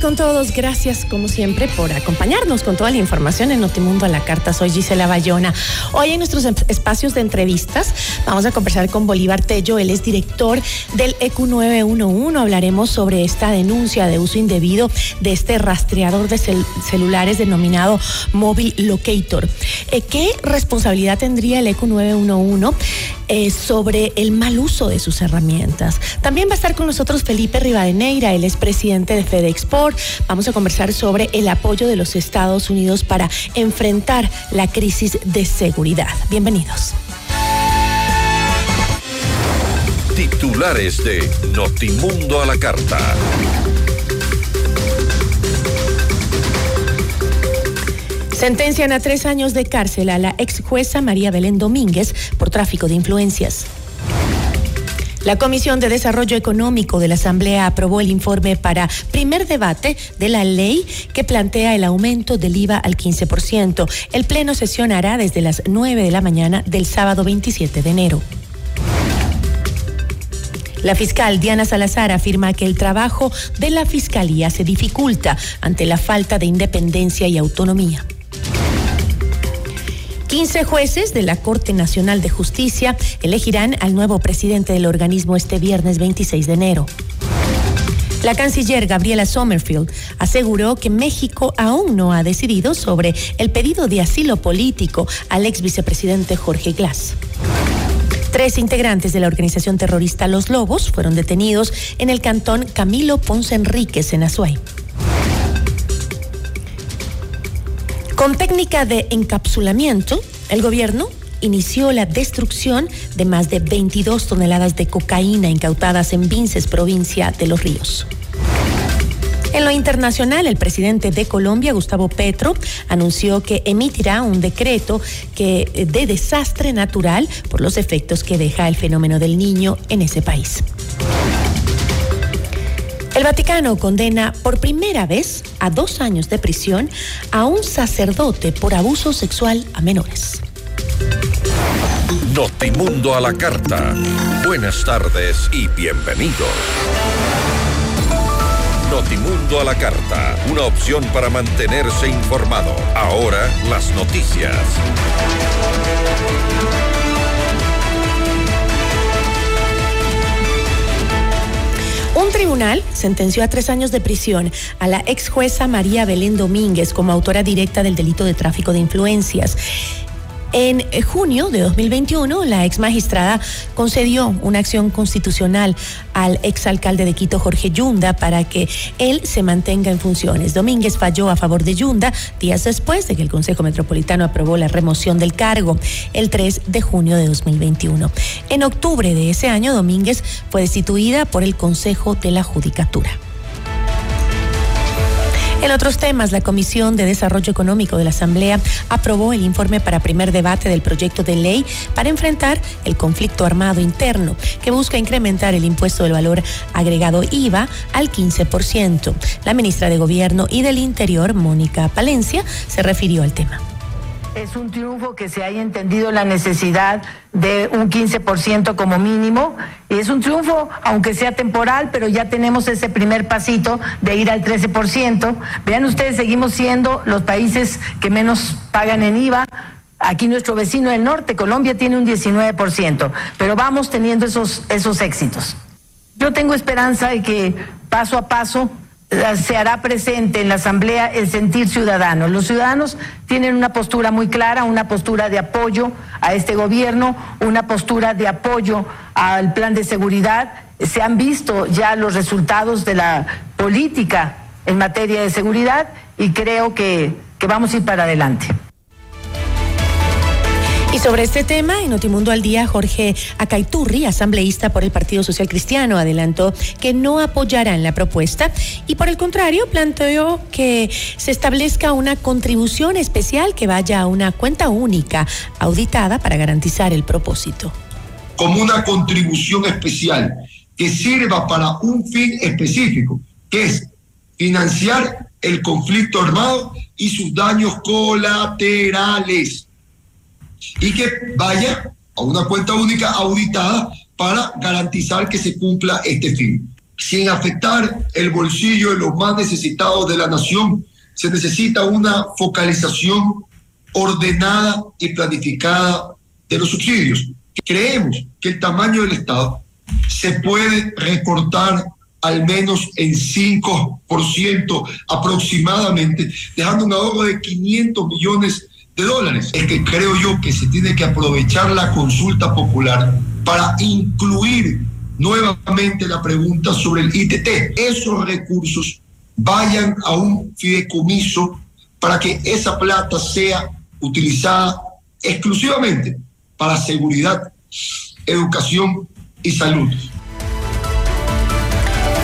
Con todos. Gracias, como siempre, por acompañarnos con toda la información en Notimundo a la Carta. Soy Gisela Bayona. Hoy en nuestros espacios de entrevistas vamos a conversar con Bolívar Tello. Él es director del EQ 911. Hablaremos sobre esta denuncia de uso indebido de este rastreador de celulares denominado Mobile Locator. Eh, ¿Qué responsabilidad tendría el EQ 911 eh, sobre el mal uso de sus herramientas? También va a estar con nosotros Felipe Rivadeneira. Él es presidente de Vamos a conversar sobre el apoyo de los Estados Unidos para enfrentar la crisis de seguridad. Bienvenidos. Titulares de Notimundo a la Carta. Sentencian a tres años de cárcel a la ex jueza María Belén Domínguez por tráfico de influencias. La Comisión de Desarrollo Económico de la Asamblea aprobó el informe para primer debate de la ley que plantea el aumento del IVA al 15%. El Pleno sesionará desde las 9 de la mañana del sábado 27 de enero. La fiscal Diana Salazar afirma que el trabajo de la Fiscalía se dificulta ante la falta de independencia y autonomía. 15 jueces de la Corte Nacional de Justicia elegirán al nuevo presidente del organismo este viernes 26 de enero. La canciller Gabriela Sommerfield aseguró que México aún no ha decidido sobre el pedido de asilo político al ex vicepresidente Jorge Glass. Tres integrantes de la organización terrorista Los Lobos fueron detenidos en el cantón Camilo Ponce Enríquez en Azuay. Con técnica de encapsulamiento, el gobierno inició la destrucción de más de 22 toneladas de cocaína incautadas en Vinces, provincia de Los Ríos. En lo internacional, el presidente de Colombia, Gustavo Petro, anunció que emitirá un decreto que eh, de desastre natural por los efectos que deja el fenómeno del niño en ese país. El Vaticano condena por primera vez a dos años de prisión a un sacerdote por abuso sexual a menores. Notimundo a la carta. Buenas tardes y bienvenidos. Notimundo a la carta, una opción para mantenerse informado. Ahora las noticias. Un tribunal sentenció a tres años de prisión a la ex jueza María Belén Domínguez como autora directa del delito de tráfico de influencias. En junio de 2021, la ex magistrada concedió una acción constitucional al exalcalde de Quito, Jorge Yunda, para que él se mantenga en funciones. Domínguez falló a favor de Yunda días después de que el Consejo Metropolitano aprobó la remoción del cargo el 3 de junio de 2021. En octubre de ese año, Domínguez fue destituida por el Consejo de la Judicatura. En otros temas, la Comisión de Desarrollo Económico de la Asamblea aprobó el informe para primer debate del proyecto de ley para enfrentar el conflicto armado interno, que busca incrementar el impuesto del valor agregado IVA al 15%. La ministra de Gobierno y del Interior, Mónica Palencia, se refirió al tema. Es un triunfo que se haya entendido la necesidad de un 15% como mínimo. Y es un triunfo, aunque sea temporal, pero ya tenemos ese primer pasito de ir al 13%. Vean ustedes, seguimos siendo los países que menos pagan en IVA. Aquí nuestro vecino del norte, Colombia, tiene un 19%, pero vamos teniendo esos, esos éxitos. Yo tengo esperanza de que paso a paso se hará presente en la Asamblea el sentir ciudadano. Los ciudadanos tienen una postura muy clara, una postura de apoyo a este gobierno, una postura de apoyo al plan de seguridad. Se han visto ya los resultados de la política en materia de seguridad y creo que, que vamos a ir para adelante. Y sobre este tema, en Notimundo al Día, Jorge Acaiturri, asambleísta por el Partido Social Cristiano, adelantó que no apoyarán la propuesta y por el contrario planteó que se establezca una contribución especial que vaya a una cuenta única auditada para garantizar el propósito. Como una contribución especial que sirva para un fin específico, que es financiar el conflicto armado y sus daños colaterales y que vaya a una cuenta única auditada para garantizar que se cumpla este fin. Sin afectar el bolsillo de los más necesitados de la nación, se necesita una focalización ordenada y planificada de los subsidios. Creemos que el tamaño del Estado se puede recortar al menos en 5% aproximadamente, dejando un ahorro de 500 millones de dólares. Es que creo yo que se tiene que aprovechar la consulta popular para incluir nuevamente la pregunta sobre el ITT. Esos recursos vayan a un fideicomiso para que esa plata sea utilizada exclusivamente para seguridad, educación y salud.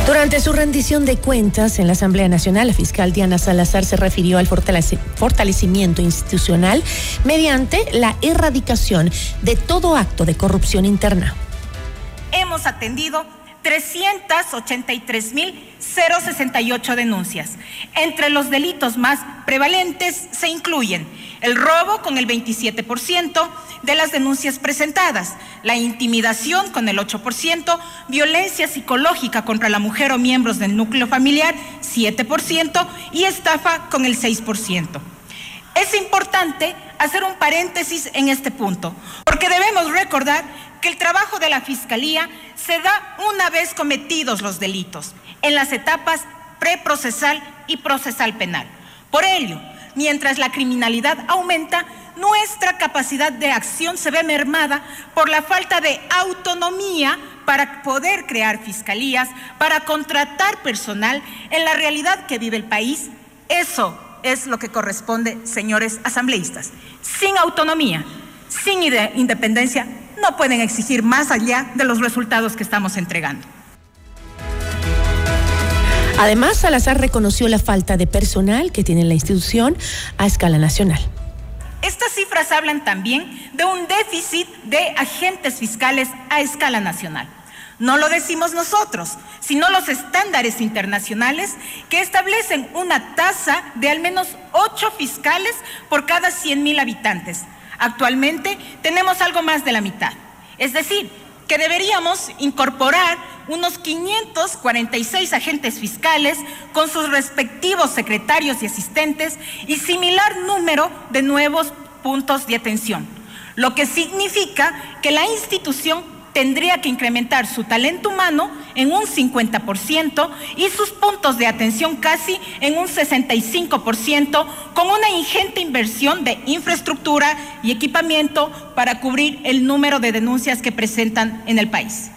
Durante su rendición de cuentas en la Asamblea Nacional, la fiscal Diana Salazar se refirió al fortalecimiento institucional mediante la erradicación de todo acto de corrupción interna. Hemos atendido 383.068 denuncias. Entre los delitos más prevalentes se incluyen el robo con el 27% de las denuncias presentadas, la intimidación con el 8%, violencia psicológica contra la mujer o miembros del núcleo familiar 7% y estafa con el 6%. Es importante hacer un paréntesis en este punto, porque debemos recordar que el trabajo de la Fiscalía se da una vez cometidos los delitos, en las etapas preprocesal y procesal penal. Por ello, mientras la criminalidad aumenta, nuestra capacidad de acción se ve mermada por la falta de autonomía para poder crear fiscalías, para contratar personal en la realidad que vive el país. Eso es lo que corresponde, señores asambleístas. Sin autonomía, sin independencia, no pueden exigir más allá de los resultados que estamos entregando. Además, Salazar reconoció la falta de personal que tiene la institución a escala nacional. Estas cifras hablan también de un déficit de agentes fiscales a escala nacional. No lo decimos nosotros, sino los estándares internacionales que establecen una tasa de al menos ocho fiscales por cada 100 mil habitantes. Actualmente tenemos algo más de la mitad. Es decir, que deberíamos incorporar unos 546 agentes fiscales con sus respectivos secretarios y asistentes y similar número de nuevos puntos de atención, lo que significa que la institución tendría que incrementar su talento humano en un 50% y sus puntos de atención casi en un 65%, con una ingente inversión de infraestructura y equipamiento para cubrir el número de denuncias que presentan en el país.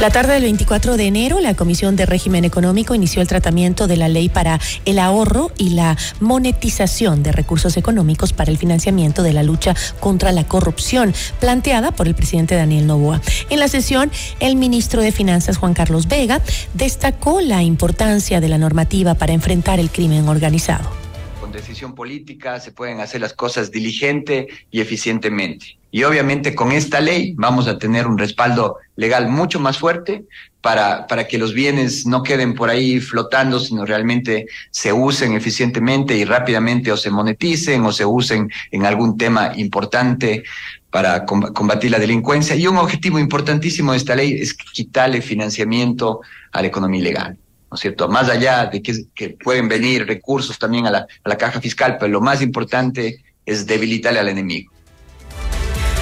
La tarde del 24 de enero, la Comisión de Régimen Económico inició el tratamiento de la ley para el ahorro y la monetización de recursos económicos para el financiamiento de la lucha contra la corrupción, planteada por el presidente Daniel Novoa. En la sesión, el ministro de Finanzas, Juan Carlos Vega, destacó la importancia de la normativa para enfrentar el crimen organizado. Política se pueden hacer las cosas diligente y eficientemente. Y obviamente con esta ley vamos a tener un respaldo legal mucho más fuerte para, para que los bienes no queden por ahí flotando, sino realmente se usen eficientemente y rápidamente o se moneticen o se usen en algún tema importante para combatir la delincuencia. Y un objetivo importantísimo de esta ley es quitarle financiamiento a la economía ilegal. ¿No es cierto? Más allá de que, que pueden venir recursos también a la, a la caja fiscal, pero lo más importante es debilitarle al enemigo.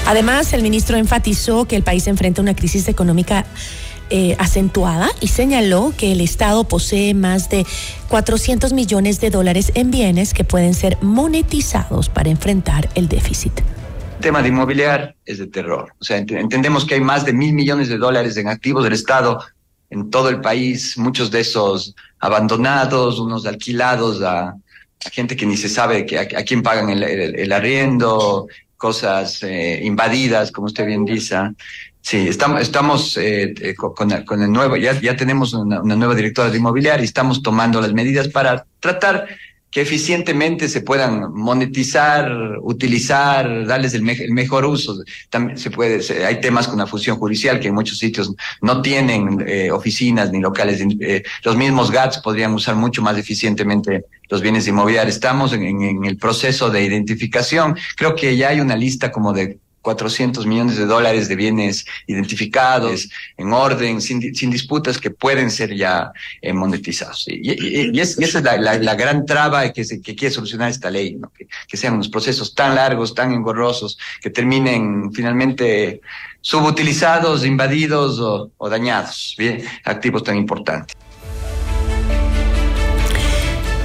Además, el ministro enfatizó que el país enfrenta una crisis económica eh, acentuada y señaló que el Estado posee más de 400 millones de dólares en bienes que pueden ser monetizados para enfrentar el déficit. El tema de inmobiliar es de terror. O sea, entendemos que hay más de mil millones de dólares en activos del Estado en todo el país, muchos de esos abandonados, unos alquilados a, gente que ni se sabe a, quién pagan el arriendo, cosas eh, invadidas, como usted bien dice. Sí, estamos, estamos eh, eh, con, el nuevo, ya, ya tenemos una, una, nueva directora de inmobiliaria y estamos tomando las medidas para tratar que eficientemente se puedan monetizar, utilizar, darles el, mejor uso. También se puede, hay temas con la función judicial que en muchos sitios no tienen eh, oficinas ni locales. Eh, los mismos GATS podrían usar mucho más eficientemente los bienes inmobiliarios. Estamos en el proceso de identificación. Creo que ya hay una lista como de 400 millones de dólares de bienes identificados, en orden, sin, sin disputas, que pueden ser ya eh, monetizados. Y, esa es la, la, la, gran traba que, se, que quiere solucionar esta ley, ¿no? que, que sean unos procesos tan largos, tan engorrosos, que terminen finalmente subutilizados, invadidos o, o dañados, bien, activos tan importantes.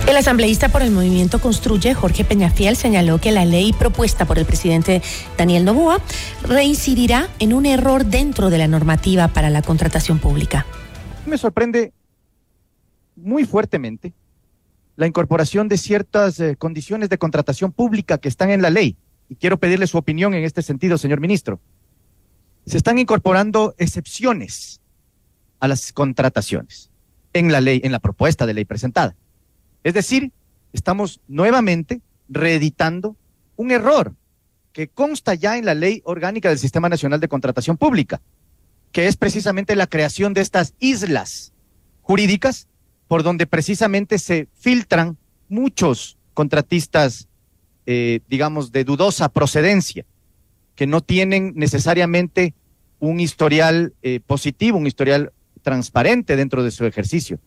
El asambleísta por el movimiento Construye, Jorge Peñafiel, señaló que la ley propuesta por el presidente Daniel Novoa reincidirá en un error dentro de la normativa para la contratación pública. Me sorprende muy fuertemente la incorporación de ciertas eh, condiciones de contratación pública que están en la ley. Y quiero pedirle su opinión en este sentido, señor ministro. Se están incorporando excepciones a las contrataciones en la ley, en la propuesta de ley presentada. Es decir, estamos nuevamente reeditando un error que consta ya en la ley orgánica del Sistema Nacional de Contratación Pública, que es precisamente la creación de estas islas jurídicas por donde precisamente se filtran muchos contratistas, eh, digamos, de dudosa procedencia, que no tienen necesariamente un historial eh, positivo, un historial transparente dentro de su ejercicio.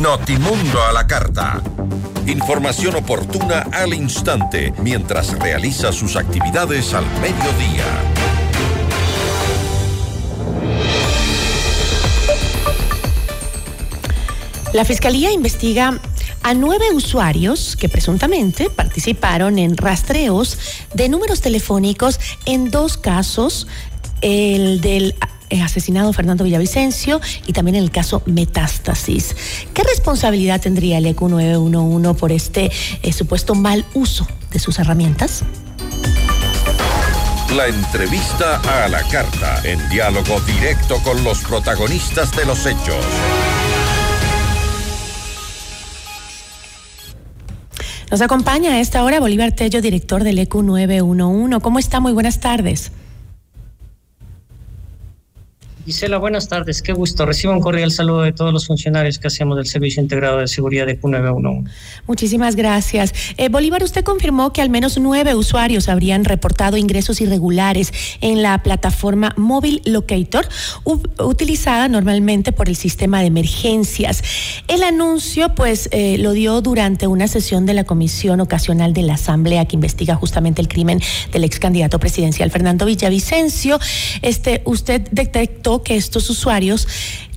Notimundo a la carta. Información oportuna al instante mientras realiza sus actividades al mediodía. La Fiscalía investiga a nueve usuarios que presuntamente participaron en rastreos de números telefónicos en dos casos, el del asesinado Fernando Villavicencio y también en el caso Metástasis. ¿Qué responsabilidad tendría el EQ 911 por este eh, supuesto mal uso de sus herramientas? La entrevista a la carta, en diálogo directo con los protagonistas de los hechos. Nos acompaña a esta hora Bolívar Tello, director del EQ 911. ¿Cómo está? Muy buenas tardes. Gisela, buenas tardes. Qué gusto. Recibo un cordial saludo de todos los funcionarios que hacemos del Servicio Integrado de Seguridad de Q911. Muchísimas gracias. Eh, Bolívar, usted confirmó que al menos nueve usuarios habrían reportado ingresos irregulares en la plataforma Móvil Locator, utilizada normalmente por el sistema de emergencias. El anuncio, pues, eh, lo dio durante una sesión de la Comisión Ocasional de la Asamblea que investiga justamente el crimen del ex candidato presidencial Fernando Villavicencio. Este, usted detectó que estos usuarios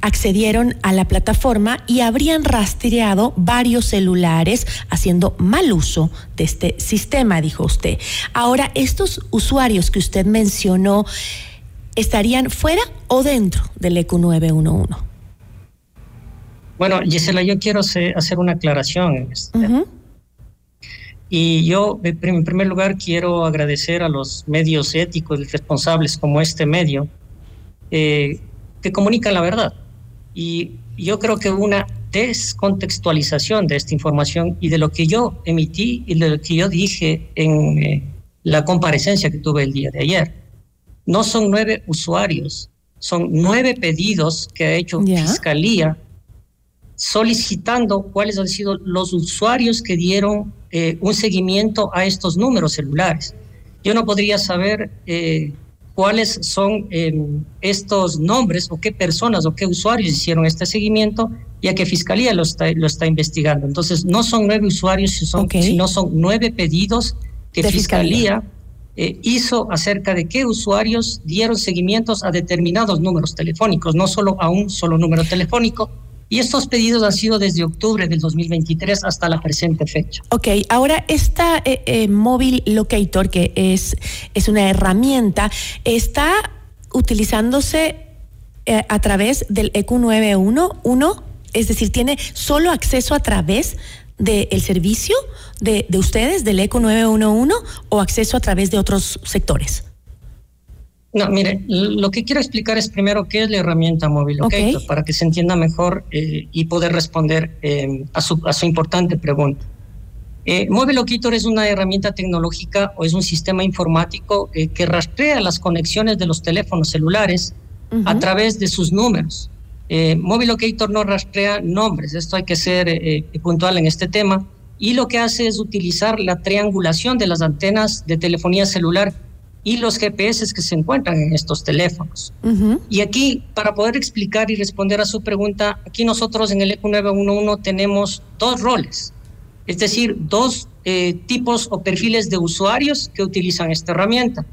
accedieron a la plataforma y habrían rastreado varios celulares haciendo mal uso de este sistema, dijo usted. Ahora, estos usuarios que usted mencionó, estarían fuera o dentro del ECU 911. Bueno, Gisela, yo quiero hacer una aclaración en este Y yo, en primer lugar, quiero agradecer a los medios éticos y responsables como este medio eh, que comunican la verdad. Y yo creo que una descontextualización de esta información y de lo que yo emití y de lo que yo dije en eh, la comparecencia que tuve el día de ayer. No son nueve usuarios, son nueve pedidos que ha hecho Fiscalía solicitando cuáles han sido los usuarios que dieron eh, un seguimiento a estos números celulares. Yo no podría saber eh, cuáles son em, estos nombres o qué personas o qué usuarios hicieron este seguimiento, ya que Fiscalía lo está, lo está investigando. Entonces, no son nueve usuarios, sino son nueve pedidos que Fiscalía, eh, hizo acerca de qué usuarios dieron seguimientos a determinados números telefónicos, no solo a un solo número telefónico, y estos pedidos han sido desde octubre del 2023 hasta la presente fecha. Ok, ahora esta eh, eh, móvil locator, que es, es una herramienta, está utilizándose eh, a través del EQ 911, es decir, tiene solo acceso a través del servicio de, de ustedes, del EQ 911, o acceso a través de otros sectores. No, mire, lo que quiero explicar es primero qué es la herramienta móvil Locator para que se entienda mejor eh, y poder responder eh, a, su, a, su, importante pregunta. Eh, Móvil Locator es una herramienta tecnológica o es un sistema informático eh, que rastrea las conexiones de los teléfonos celulares a través de sus números. Móvil Locator no rastrea nombres, esto hay que ser puntual en este tema, y lo que hace es utilizar la triangulación de las antenas de telefonía celular y los GPS que se encuentran en estos teléfonos. Y aquí, para poder explicar y responder a su pregunta, aquí nosotros en el ECU 911 tenemos dos roles, es decir, dos eh, tipos o perfiles de usuarios que utilizan esta herramienta.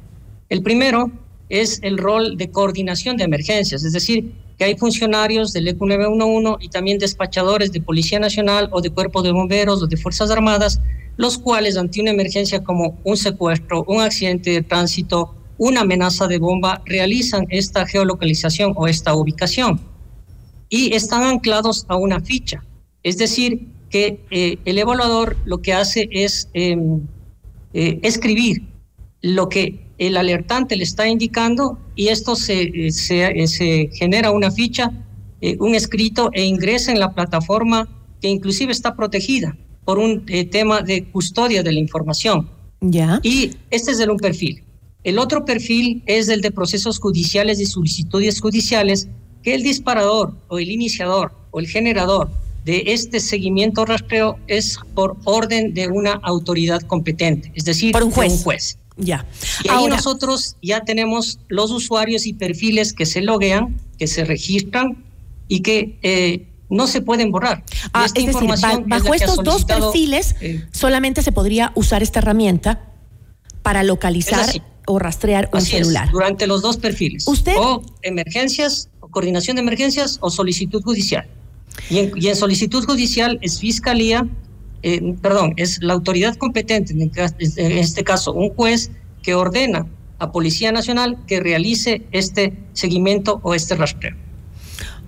El primero es el rol de coordinación de emergencias, es decir, que hay funcionarios del ECU 911 y también despachadores de Policía Nacional o de Cuerpo de Bomberos o de Fuerzas Armadas los cuales ante una emergencia como un secuestro, un accidente de tránsito, una amenaza de bomba, realizan esta geolocalización o esta ubicación y están anclados a una ficha. Es decir, que eh, el evaluador lo que hace es em, eh, escribir lo que el alertante le está indicando y esto se, se, se genera una ficha, eh, un escrito e ingresa en la plataforma que inclusive está protegida por un eh, tema de custodia de la información. Ya. Y este es el un perfil. El otro perfil es el de procesos judiciales y solicitudes judiciales, que el disparador o el iniciador o el generador de este seguimiento rastreo es por orden de una autoridad competente, es decir, por un juez. un juez. Ya. Y ahí nosotros ya tenemos los usuarios y perfiles que se loguean, que se registran y que eh, no se pueden borrar. Ah, es decir, bajo estos dos perfiles eh, solamente se podría usar esta herramienta para localizar o rastrear un celular. durante los dos perfiles. ¿Usted? O emergencias, o coordinación de emergencias o solicitud judicial. Y en, solicitud judicial es fiscalía, eh, perdón, es la autoridad competente, en este caso un juez que ordena a Policía Nacional que realice este seguimiento o este rastreo.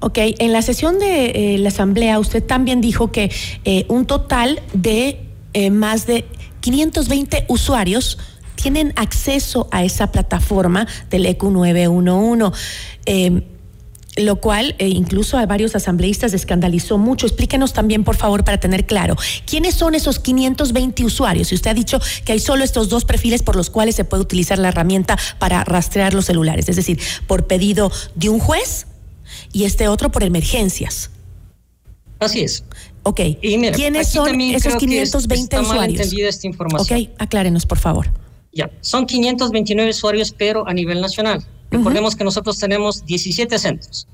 Ok, en la sesión de eh, la Asamblea usted también dijo que eh, un total de eh, más de 520 usuarios tienen acceso a esa plataforma del EQ 911 em, lo cual incluso a varios asambleístas escandalizó mucho. Explíquenos también, por favor, para tener claro, ¿quiénes son esos 520 usuarios? Y usted ha dicho que hay solo estos dos perfiles por los cuales se puede utilizar la herramienta para rastrear los celulares, es decir, por pedido de un juez y este otro por emergencias. Así es. Ok. ¿Quiénes son esos 520 usuarios? esta información. Ok, aclárenos, por favor. Ya, son 529 usuarios, pero a nivel nacional. Recordemos que nosotros tenemos 17 centros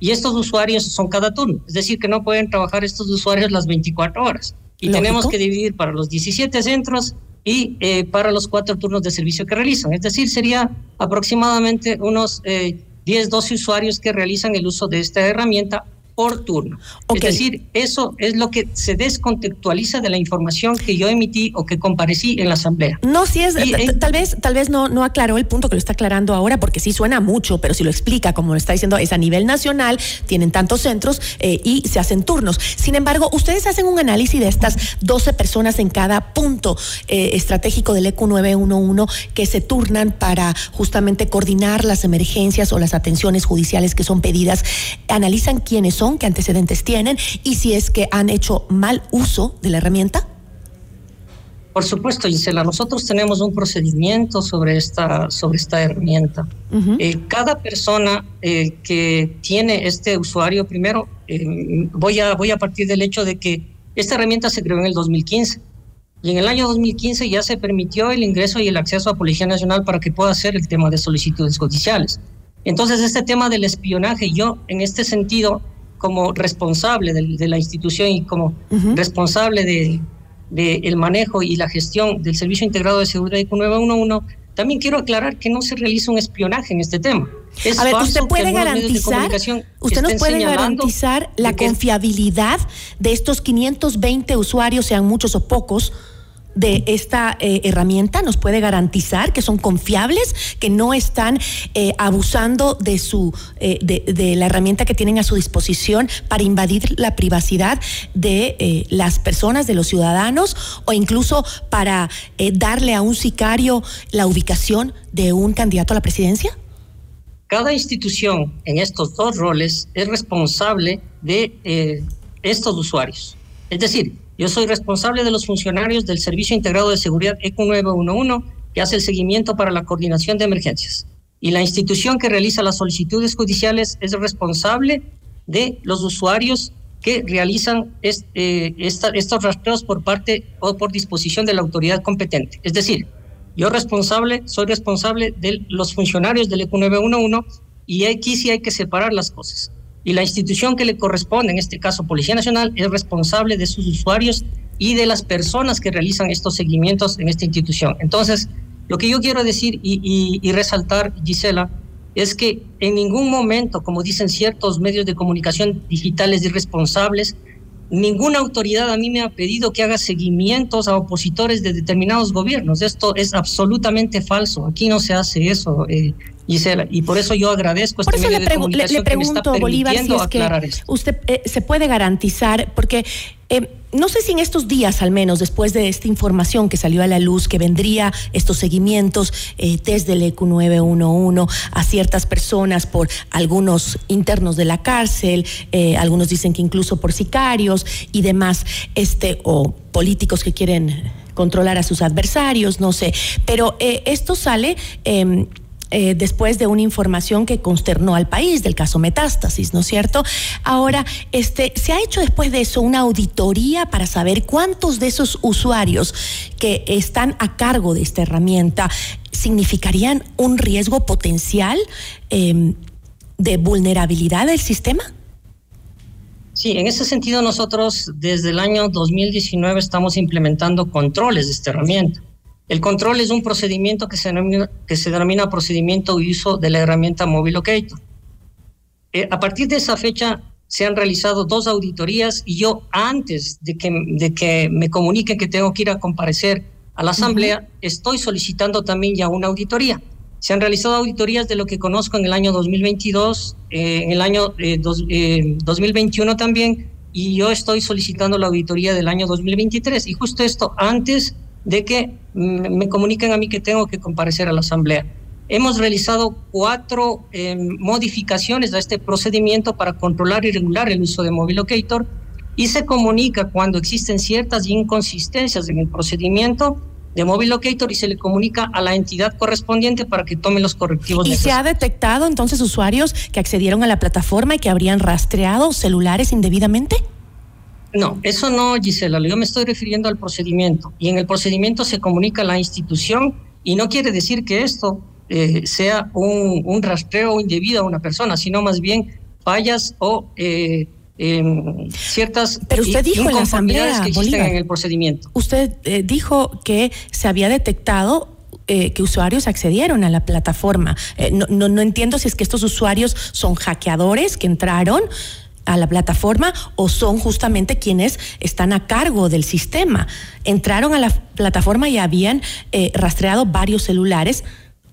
y estos usuarios son cada turno, es decir, que no pueden trabajar estos usuarios las 24 horas. Y tenemos que dividir para los 17 centros y eh, para los cuatro turnos de servicio que realizan. Es decir, sería aproximadamente unos eh, 10, 12 usuarios que realizan el uso de esta herramienta por turno. Es decir, eso es lo que se descontextualiza de la información que yo emití o que comparecí en la asamblea. No, si es, tal vez, tal vez no, no aclaró el punto que lo está aclarando ahora, porque sí suena mucho, pero si lo explica, como lo está diciendo, es a nivel nacional, tienen tantos centros eh, y se hacen turnos. Sin embargo, ustedes hacen un análisis de estas 12 personas en cada punto eh, estratégico del ECU 911 que se turnan para justamente coordinar las emergencias o las atenciones judiciales que son pedidas. Analizan quiénes son qué antecedentes tienen y si es que han hecho mal uso de la herramienta? Por supuesto, Gisela, nosotros tenemos un procedimiento sobre esta, sobre esta herramienta. Eh, cada persona eh, que tiene este usuario, primero, eh, voy, a, voy a partir del hecho de que esta herramienta se creó en el 2015 y en el año 2015 ya se permitió el ingreso y el acceso a Policía Nacional para que pueda hacer el tema de solicitudes judiciales. Entonces, este tema del espionaje, yo en este sentido como responsable de, la institución y como responsable de, el manejo y la gestión del Servicio Integrado de Seguridad IQ 911, también quiero aclarar que no se realiza un espionaje en este tema. a ver, usted puede garantizar, usted nos puede garantizar la confiabilidad de estos 520 usuarios, sean muchos o pocos, de esta eh, herramienta nos puede garantizar que son confiables, que no están eh, abusando de su eh, de, la herramienta que tienen a su disposición para invadir la privacidad de las personas, de los ciudadanos, o incluso para darle a un sicario la ubicación de un candidato a la presidencia? Cada institución en estos dos roles es responsable de estos usuarios. Es decir, yo soy responsable de los funcionarios del Servicio Integrado de Seguridad ECU 911, que hace el seguimiento para la coordinación de emergencias. Y la institución que realiza las solicitudes judiciales es responsable de los usuarios que realizan eh, estos rastreos por parte o por disposición de la autoridad competente. Es decir, yo responsable, soy responsable de los funcionarios del ECU 911 y aquí sí hay que separar las cosas y la institución que le corresponde, en este caso Policía Nacional, es responsable de sus usuarios y de las personas que realizan estos seguimientos en esta institución. Entonces, lo que yo quiero decir y, resaltar, Gisela, es que en ningún momento, como dicen ciertos medios de comunicación digitales irresponsables, ninguna autoridad a mí me ha pedido que haga seguimientos a opositores de determinados gobiernos. Esto es absolutamente falso. Aquí no se hace eso. Eh, Gisela, y por eso yo agradezco este medio le, de comunicación le, pregunto, Bolívar, si es que usted eh, se puede garantizar, porque eh, no sé si en estos días, al menos, después de esta información que salió a la luz, que vendría estos seguimientos eh, desde el EQ 911 a ciertas personas por algunos internos de la cárcel, algunos dicen que incluso por sicarios y demás, este, o políticos que quieren controlar a sus adversarios, no sé. Pero esto sale em, eh, después de una información que consternó al país del caso Metástasis, ¿no es cierto? Ahora, este, ¿se ha hecho después de eso una auditoría para saber cuántos de esos usuarios que están a cargo de esta herramienta significarían un riesgo potencial em, de vulnerabilidad del sistema? Sí, en ese sentido nosotros desde el año 2019 estamos implementando controles de esta herramienta. El control es un procedimiento que se denomina, que se denomina procedimiento de uso de la herramienta Mobile Locator. Eh, a partir de esa fecha se han realizado dos auditorías y yo antes de que, de que me comunique que tengo que ir a comparecer a la asamblea, estoy solicitando también ya una auditoría. Se han realizado auditorías de lo que conozco en el año 2022, eh, en el año 2021 eh, también, y yo estoy solicitando la auditoría del año 2023. Y justo esto antes de que me comuniquen a mí que tengo que comparecer a la Asamblea. Hemos realizado cuatro em, modificaciones a este procedimiento para controlar y regular el uso de Mobile Locator y se comunica cuando existen ciertas inconsistencias en el procedimiento de Mobile Locator y se le comunica a la entidad correspondiente para que tome los correctivos. ¿Y se ha detectado entonces usuarios que accedieron a la plataforma y que habrían rastreado celulares indebidamente? No, eso no, Gisela. Yo me estoy refiriendo al procedimiento. Y en el procedimiento se comunica a la institución y no quiere decir que esto eh, sea un, rastreo indebido a una persona, sino más bien fallas o eh, em, ciertas Pero usted dijo en la asamblea que existen en el procedimiento. Usted eh, dijo que se había detectado que usuarios accedieron a la plataforma. no, no, no entiendo si es que estos usuarios son hackeadores que entraron a la plataforma o son justamente quienes están a cargo del sistema. Entraron a la plataforma y habían eh, rastreado varios celulares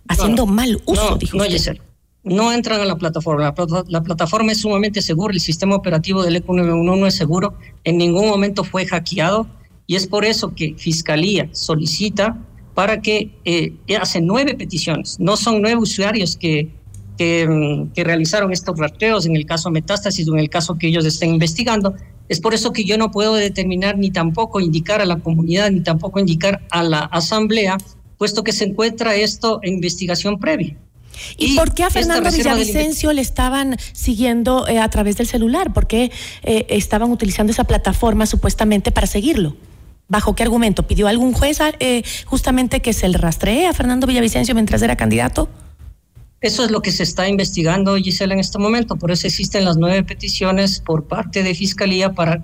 haciendo mal uso, no, dijo no, usted. No entran a la plataforma. La, la, plataforma es sumamente segura. El sistema operativo del ECO 911 es seguro. En ningún momento fue hackeado. Y es por eso que Fiscalía solicita para que eh, hace nueve peticiones. No son nueve usuarios que, que, mm, que, realizaron estos rastreos en el caso Metástasis o en el caso que ellos estén investigando. Es por eso que yo no puedo determinar ni tampoco indicar a la comunidad ni tampoco indicar a la asamblea, puesto que se encuentra esto en investigación previa. ¿Y, por qué a Fernando Villavicencio le estaban siguiendo eh, a través del celular? ¿Por qué eh, estaban utilizando esa plataforma supuestamente para seguirlo? ¿Bajo qué argumento? ¿Pidió algún juez eh, justamente que se le rastree a Fernando Villavicencio mientras era candidato? Eso es lo que se está investigando, Gisela, en este momento. Por eso existen las nueve peticiones por parte de Fiscalía para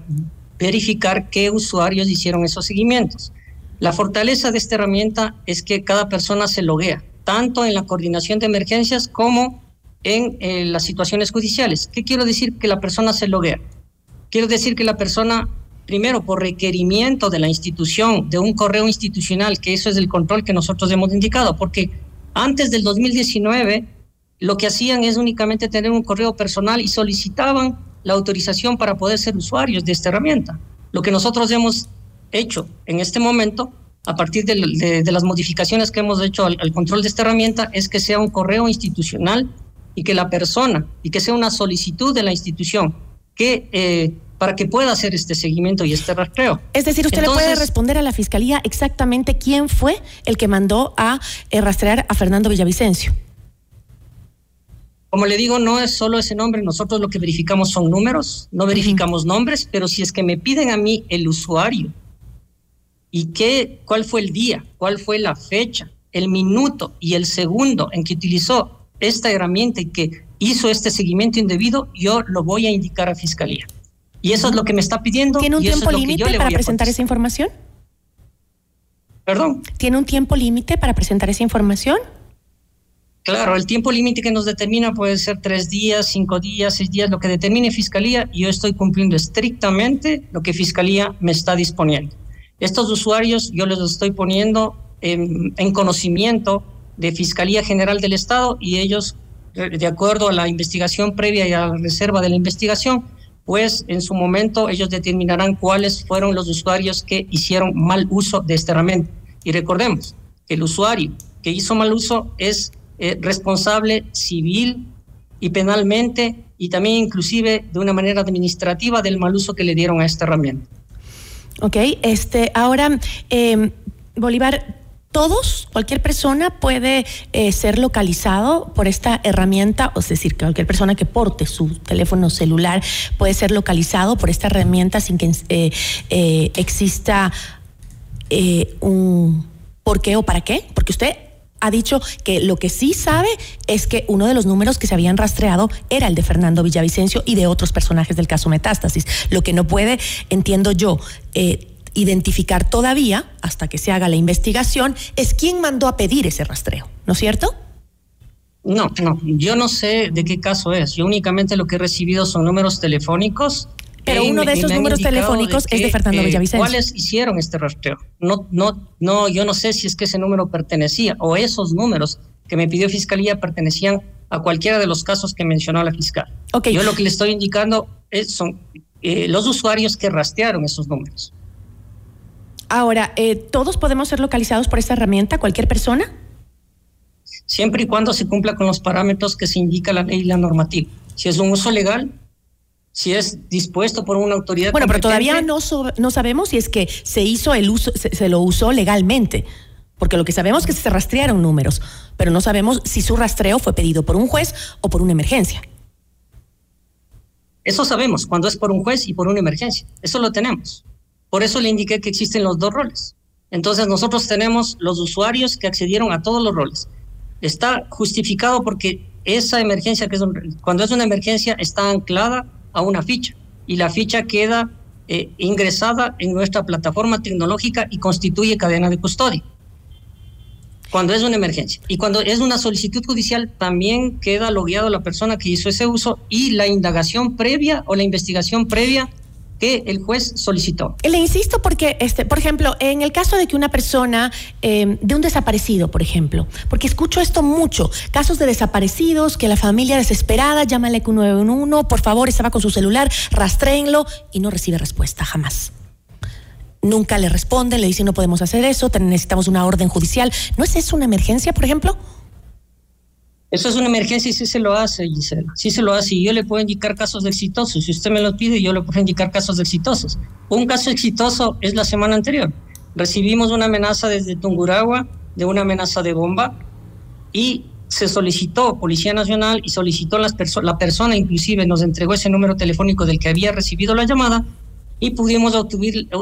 verificar qué usuarios hicieron esos seguimientos. La fortaleza de esta herramienta es que cada persona se loguea tanto en la coordinación de emergencias como en eh, las situaciones judiciales. ¿Qué quiero decir que la persona se loguea? Quiero decir que la persona, primero, por requerimiento de la institución, de un correo institucional, que eso es el control que nosotros hemos indicado, porque antes del 2019 lo que hacían es únicamente tener un correo personal y solicitaban la autorización para poder ser usuarios de esta herramienta. Lo que nosotros hemos hecho en este momento a partir de, las modificaciones que hemos hecho al, control de esta herramienta es que sea un correo institucional y que la persona y que sea una solicitud de la institución que eh, para que pueda hacer este seguimiento y este rastreo. Es decir, usted le puede responder a la fiscalía exactamente quién fue el que mandó a eh, rastrear a Fernando Villavicencio. Como le digo, no es solo ese nombre, nosotros lo que verificamos son números, no verificamos nombres, pero si es que me piden a mí el usuario y qué, cuál fue el día, cuál fue la fecha, el minuto y el segundo en que utilizó esta herramienta y que hizo este seguimiento indebido, yo lo voy a indicar a Fiscalía. Y eso es lo que me está pidiendo. ¿Tiene un tiempo límite para presentar esa información? ¿Perdón? ¿Tiene un tiempo límite para presentar esa información? Claro, el tiempo límite que nos determina puede ser tres días, cinco días, seis días, lo que determine Fiscalía. Y yo estoy cumpliendo estrictamente lo que Fiscalía me está disponiendo. Estos usuarios yo les estoy poniendo en, conocimiento de Fiscalía General del Estado y ellos, de acuerdo a la investigación previa y a la reserva de la investigación, pues en su momento ellos determinarán cuáles fueron los usuarios que hicieron mal uso de esta herramienta. Y recordemos que el usuario que hizo mal uso es eh, responsable civil y penalmente y también inclusive de una manera administrativa del mal uso que le dieron a esta herramienta. Ok, este, ahora, eh, Bolívar, todos, cualquier persona puede eh, ser localizado por esta herramienta, es decir, cualquier persona que porte su teléfono celular puede ser localizado por esta herramienta sin que eh, eh, exista un por qué o para qué, porque usted ha dicho que lo que sí sabe es que uno de los números que se habían rastreado era el de Fernando Villavicencio y de otros personajes del caso Metástasis. Lo que no puede, entiendo yo, eh, identificar todavía, hasta que se haga la investigación, es quién mandó a pedir ese rastreo, ¿no es cierto? No, no, yo no sé de qué caso es. Yo únicamente lo que he recibido son números telefónicos pero uno de esos números telefónicos es de Fernando eh, Villavicencio. ¿Cuáles hicieron este rastreo? No, no, no, yo no sé si es que ese número pertenecía o esos números que me pidió Fiscalía pertenecían a cualquiera de los casos que mencionó la fiscal. Okay. Yo lo que le estoy indicando es, son eh, los usuarios que rastrearon esos números. Ahora, eh, ¿todos podemos ser localizados por esta herramienta, cualquier persona? Siempre y cuando se cumpla con los parámetros que se indica la ley y la normativa. Si es un uso legal, si es dispuesto por una autoridad. Bueno, pero todavía no, no sabemos si es que se hizo el uso, se, lo usó legalmente. Porque lo que sabemos es que se rastrearon números, pero no sabemos si su rastreo fue pedido por un juez o por una emergencia. Eso sabemos, cuando es por un juez y por una emergencia. Eso lo tenemos. Por eso le indiqué que existen los dos roles. Entonces nosotros tenemos los usuarios que accedieron a todos los roles. Está justificado porque esa emergencia, que es cuando es una emergencia, está anclada a una ficha y la ficha queda eh, ingresada en nuestra plataforma tecnológica y constituye cadena de custodia. cuando es una emergencia. Y cuando es una solicitud judicial, también queda logueado la persona que hizo ese uso y la indagación previa o la investigación previa que el juez solicitó. Le insisto porque, este, por ejemplo, en el caso de que una persona, eh, de un desaparecido, por ejemplo, porque escucho esto mucho, casos de desaparecidos, que la familia desesperada llama al EQ 911, por favor, estaba con su celular, rastréenlo y no recibe respuesta jamás nunca le responden, le dicen no podemos hacer eso, necesitamos una orden judicial. ¿No es eso una emergencia, por ejemplo? Eso es una emergencia y sí se lo hace, Gisela. Sí se lo hace. Y yo le puedo indicar casos exitosos. Si usted me lo pide, yo le puedo indicar casos exitosos. Un caso exitoso es la semana anterior. Recibimos una amenaza desde Tunguragua, de una amenaza de bomba, y se solicitó Policía Nacional y solicitó las la persona, inclusive nos entregó ese número telefónico del que había recibido la llamada y pudimos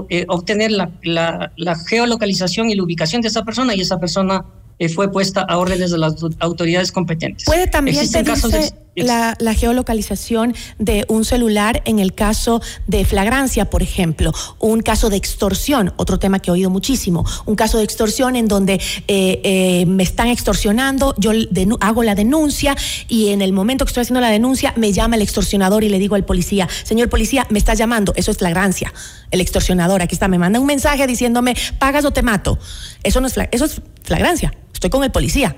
eh, obtener la, geolocalización y la ubicación de esa persona y esa persona eh, fue puesta a órdenes de las autoridades competentes. Puede también pedirse la, la, geolocalización de un celular en el caso de flagrancia, por ejemplo, un caso de extorsión, otro tema que he oído muchísimo, un caso de extorsión en donde eh, me están extorsionando, yo hago la denuncia y en el momento que estoy haciendo la denuncia me llama el extorsionador y le digo al policía, señor policía, me está llamando, eso es flagrancia, el extorsionador, aquí está, me manda un mensaje diciéndome, pagas o te mato, eso no es, eso es flagrancia estoy con el policía.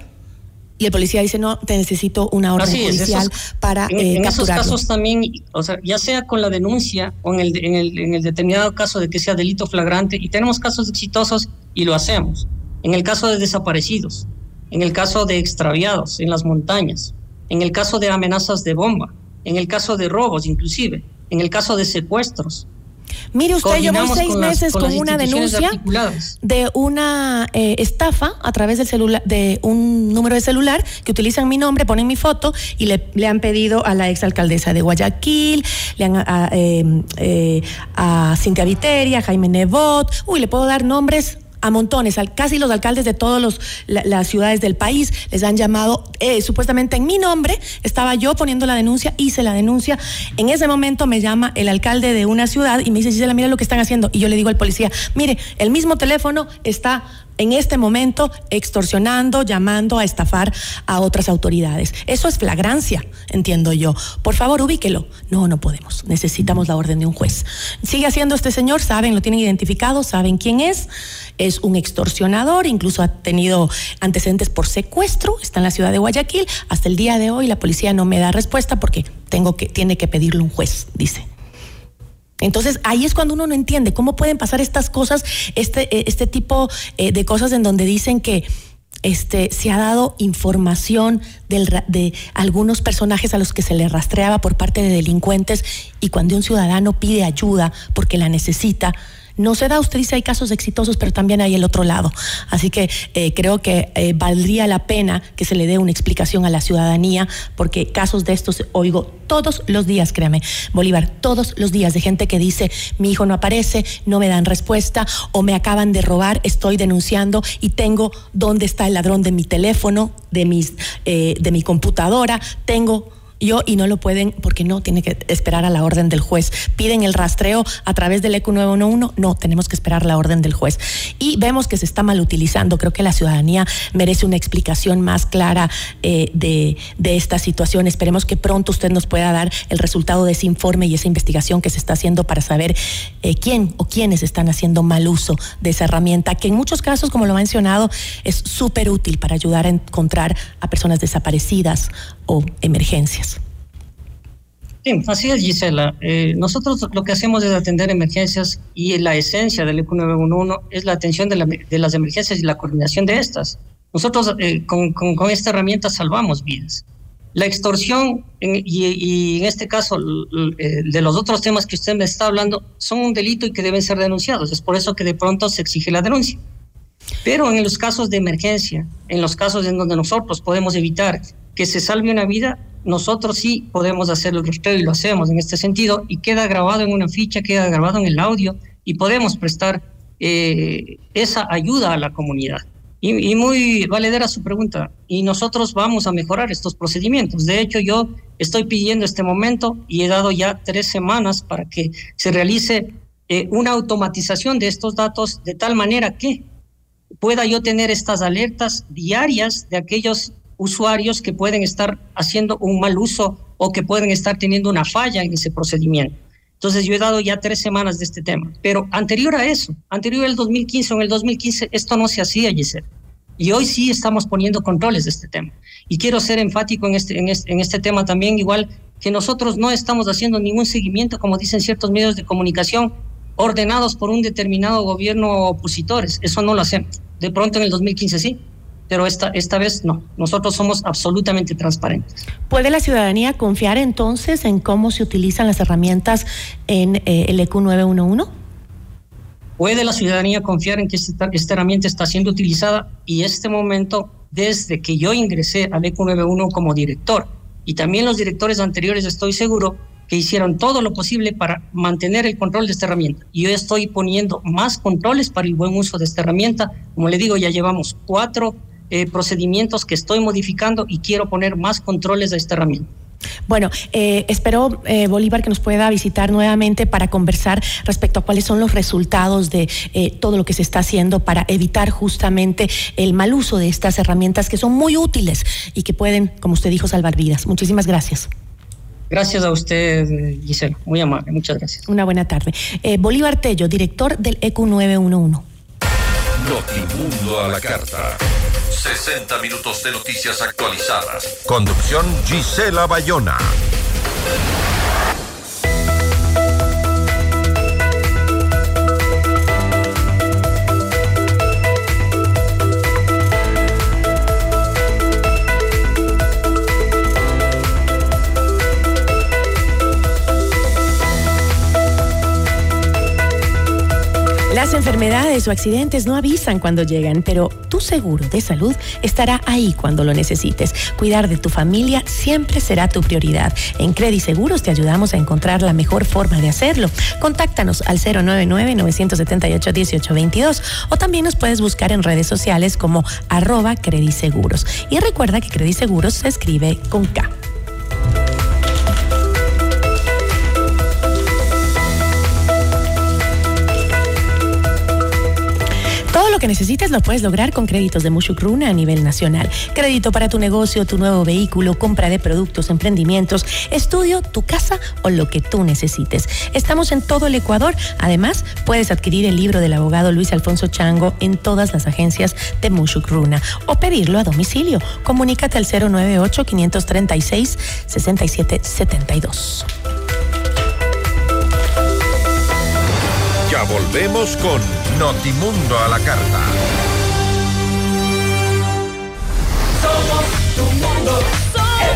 Y el policía dice, no, te necesito una orden judicial para En, eh, en esos casos también, o sea, ya sea con la denuncia o en el, en, el, en el determinado caso de que sea delito flagrante, y tenemos casos exitosos y lo hacemos. En el caso de desaparecidos, en el caso de extraviados en las montañas, en el caso de amenazas de bomba, en el caso de robos inclusive, en el caso de secuestros, Mire usted, llevo seis meses con, una denuncia de una eh, estafa a través del celular, de un número de celular que utilizan mi nombre, ponen mi foto y le, le han pedido a la exalcaldesa de Guayaquil, le han a, eh, eh, a Cintia Viteria, Jaime Nebot, uy, le puedo dar nombres a montones, casi los alcaldes de todas las ciudades del país les han llamado, eh, supuestamente en mi nombre, estaba yo poniendo la denuncia, hice la denuncia, en ese momento me llama el alcalde de una ciudad y me dice, Gisela, mira lo que están haciendo, y yo le digo al policía, mire, el mismo teléfono está en este momento extorsionando, llamando a estafar a otras autoridades. Eso es flagrancia, entiendo yo. Por favor, ubíquelo. No, no podemos. Necesitamos la orden de un juez. Sigue haciendo este señor, saben, lo tienen identificado, saben quién es. Es un extorsionador, incluso ha tenido antecedentes por secuestro, está en la ciudad de Guayaquil. Hasta el día de hoy la policía no me da respuesta porque tengo que, tiene que pedirle un juez, dice. Entonces ahí es cuando uno no entiende cómo pueden pasar estas cosas, este, eh, este tipo eh, de cosas en donde dicen que este, se ha dado información de algunos personajes a los que se le rastreaba por parte de delincuentes y cuando un ciudadano pide ayuda porque la necesita, no se da, usted dice hay casos exitosos, pero también hay el otro lado. Así que eh, creo que eh, valdría la pena que se le dé una explicación a la ciudadanía, porque casos de estos oigo todos los días, créame, Bolívar, todos los días de gente que dice, mi hijo no aparece, no me dan respuesta, o me acaban de robar, estoy denunciando y tengo dónde está el ladrón de mi teléfono, de, mis, eh, de mi computadora, tengo yo y no lo pueden porque no tiene que esperar a la orden del juez. Piden el rastreo a través del ECU 911, no, tenemos que esperar la orden del juez. Y vemos que se está mal utilizando. Creo que la ciudadanía merece una explicación más clara eh, de, de esta situación. Esperemos que pronto usted nos pueda dar el resultado de ese informe y esa investigación que se está haciendo para saber eh, quién o quiénes están haciendo mal uso de esa herramienta, que en muchos casos, como lo ha mencionado, es súper útil para ayudar a encontrar a personas desaparecidas o emergencias. Sí, así es, Gisela. Eh, nosotros lo que hacemos es atender emergencias y la esencia del ECU 911 es la atención de, las emergencias y la coordinación de estas. Nosotros eh, con, esta herramienta salvamos vidas. La extorsión y, en este caso eh, de los otros temas que usted me está hablando son un delito y que deben ser denunciados. Es por eso que de pronto se exige la denuncia. Pero en los casos de emergencia, en los casos en donde nosotros podemos evitar que se salve una vida, nosotros sí podemos hacer el rastreo y lo hacemos en este sentido y queda grabado en una ficha, queda grabado en el audio y podemos prestar eh, esa ayuda a la comunidad. Y, muy valedera su pregunta. Y nosotros vamos a mejorar estos procedimientos. De hecho, yo estoy pidiendo este momento y he dado ya tres semanas para que se realice eh, una automatización de estos datos de tal manera que pueda yo tener estas alertas diarias de aquellos usuarios que pueden estar haciendo un mal uso o que pueden estar teniendo una falla en ese procedimiento. Entonces yo he dado ya tres semanas de este tema, pero anterior a eso, anterior al 2015 o en el 2015, esto no se hacía, Giselle. Y hoy sí estamos poniendo controles de este tema. Y quiero ser enfático en este, en este, en este tema también, igual que nosotros no estamos haciendo ningún seguimiento, como dicen ciertos medios de comunicación, ordenados por un determinado gobierno opositores. Eso no lo hacemos. De pronto en el 2015 sí, pero esta, esta vez no. Nosotros somos absolutamente transparentes. ¿Puede la ciudadanía confiar entonces en cómo se utilizan las herramientas en eh, el EQ 911? ¿Puede la ciudadanía confiar en que esta, esta, herramienta está siendo utilizada? Y este momento, desde que yo ingresé al EQ 911 como director, y también los directores anteriores, estoy seguro que hicieron todo lo posible para mantener el control de esta herramienta. Y yo estoy poniendo más controles para el buen uso de esta herramienta. Como le digo, ya llevamos cuatro eh, procedimientos que estoy modificando y quiero poner más controles a esta herramienta. Bueno, eh, espero, eh, Bolívar, que nos pueda visitar nuevamente para conversar respecto a cuáles son los resultados de eh, todo lo que se está haciendo para evitar justamente el mal uso de estas herramientas que son muy útiles y que pueden, como usted dijo, salvar vidas. Muchísimas gracias. Gracias a usted, Gisela. Muy amable. Muchas gracias. Una buena tarde. Bolívar Tello, director del EQ 911. Notimundo a la carta. 60 minutos de noticias actualizadas. Conducción Gisela Bayona. Enfermedades o accidentes no avisan cuando llegan, pero tu seguro de salud estará ahí cuando lo necesites. Cuidar de tu familia siempre será tu prioridad. En Credit Seguros te ayudamos a encontrar la mejor forma de hacerlo. Contáctanos al 099-978-1822 o también nos puedes buscar en redes sociales como arroba Credit Seguros. Y recuerda que Credit Seguros se escribe con K. lo que necesites lo puedes lograr con créditos de Mushukruna a nivel nacional. Crédito para tu negocio, tu nuevo vehículo, compra de productos, emprendimientos, estudio, tu casa o lo que tú necesites. Estamos en todo el Ecuador. Además, puedes adquirir el libro del abogado Luis Alfonso Chango en todas las agencias de Mushukruna o pedirlo a domicilio. Comunícate al 098 536 6772. Ya volvemos con Notimundo a la carta. Somos tu mundo,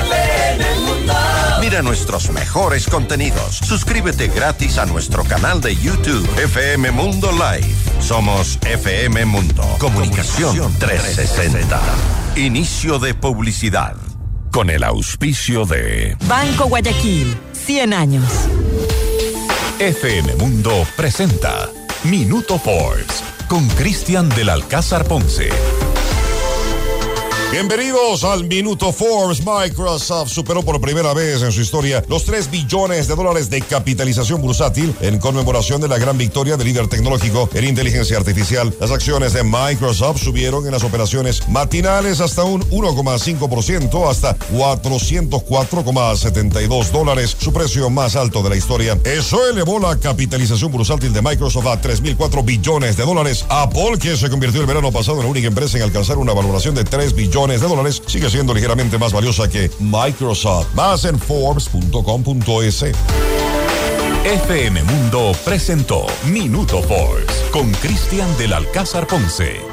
FM Mundo. Mira nuestros mejores contenidos. Suscríbete gratis a nuestro canal de YouTube FM Mundo Live. Somos FM Mundo. Comunicación 360. Inicio de publicidad. Con el auspicio de Banco Guayaquil. 100 años. FM Mundo presenta Minuto Forbes con Cristian del Alcázar Ponce. Bienvenidos al Minuto Forbes. Microsoft superó por primera vez en su historia los 3 billones de dólares de capitalización bursátil en conmemoración de la gran victoria del líder tecnológico en inteligencia artificial. Las acciones de Microsoft subieron en las operaciones matinales hasta un 1,5% hasta 404,72 dólares, su precio más alto de la historia. Eso elevó la capitalización bursátil de Microsoft a 3.004 billones de dólares. Apple, que se convirtió el verano pasado en la única empresa en alcanzar una valoración de 3 billones de dólares, sigue siendo ligeramente más valiosa que Microsoft. Más en Forbes.com.es. FM Mundo presentó Minuto Forbes con Cristian del Alcázar Ponce.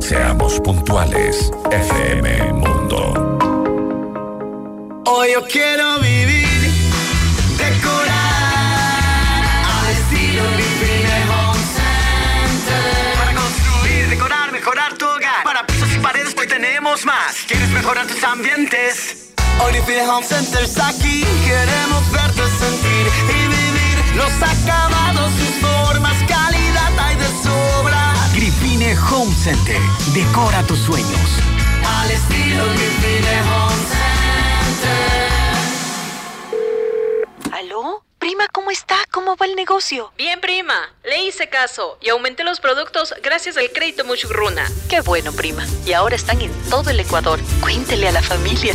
Seamos puntuales, FM Mundo. Hoy yo quiero vivir, decorar, al estilo Living Home Center. Para construir, decorar, mejorar tu hogar. somos más. ¿Quieres mejorar tus ambientes? Orifide Home Center está aquí. Queremos verte sentir y vivir los acabados, Center. Decora tus sueños. Al estilo Grifine Home Center. ¿Aló? Prima, ¿cómo está? ¿Cómo va el negocio? Bien, prima. Le hice caso y aumenté los productos gracias al crédito Muchugruna. Qué bueno, prima. Y ahora están en todo el Ecuador. Cuéntele a la familia.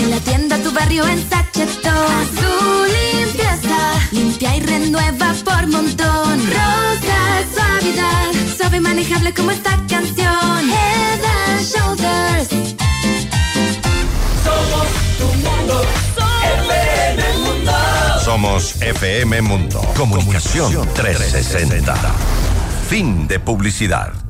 en la tienda, tu barrio, en sachetón. Su limpieza, limpia y renueva por montón. Rosa, suavidad, suave y manejable como esta canción. Head and Shoulders. Somos tu mundo. FM Mundo. Somos FM Mundo. Comunicación 360. Fin de publicidad.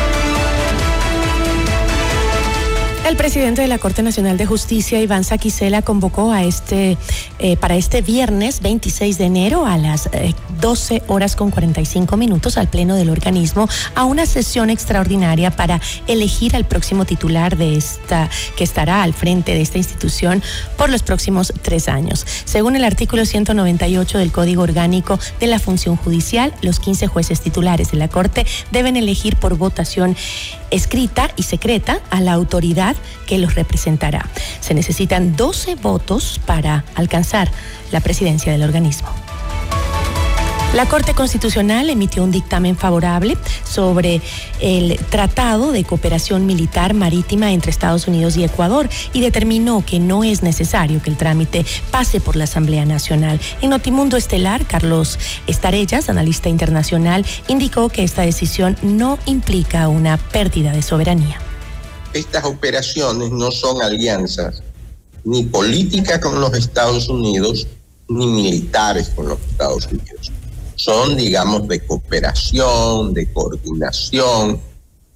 El presidente de la Corte Nacional de Justicia, Iván Saquicela, convocó a este, eh, para este viernes 26 de enero a las eh, 12 horas con 45 minutos al Pleno del organismo a una sesión extraordinaria para elegir al próximo titular de esta, que estará al frente de esta institución por los próximos tres años. Según el artículo 198 del Código Orgánico de la Función Judicial, los 15 jueces titulares de la Corte deben elegir por votación escrita y secreta a la autoridad que los representará. Se necesitan 12 votos para alcanzar la presidencia del organismo. La Corte Constitucional emitió un dictamen favorable sobre el Tratado de Cooperación Militar Marítima entre Estados Unidos y Ecuador y determinó que no es necesario que el trámite pase por la Asamblea Nacional. En Notimundo Estelar, Carlos Estarellas, analista internacional, indicó que esta decisión no implica una pérdida de soberanía. Estas operaciones no son alianzas ni políticas con los Estados Unidos ni militares con los Estados Unidos son, digamos, de cooperación, de coordinación,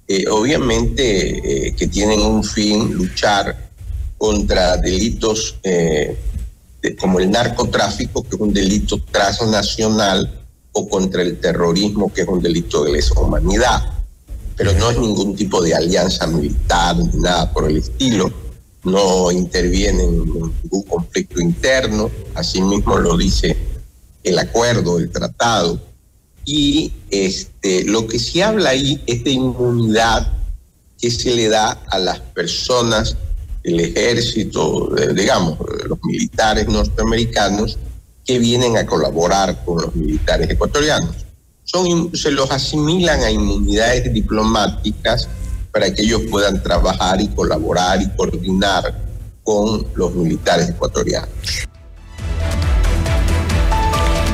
eh, obviamente eh, que tienen un fin luchar contra delitos eh, como el narcotráfico, que es un delito transnacional, o contra el terrorismo, que es un delito de lesa humanidad. Pero no es ningún tipo de alianza militar ni nada por el estilo. No interviene en ningún conflicto interno, así mismo lo dice el acuerdo, el tratado. Y este, lo que se habla ahí es de inmunidad que se le da a las personas del ejército, digamos, los militares norteamericanos que vienen a colaborar con los militares ecuatorianos. Son, se los asimilan a inmunidades diplomáticas para que ellos puedan trabajar y colaborar y coordinar con los militares ecuatorianos.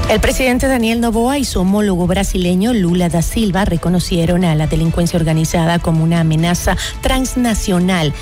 El presidente Daniel Noboa y su homólogo brasileño Lula da Silva reconocieron a la delincuencia organizada como una amenaza transnacional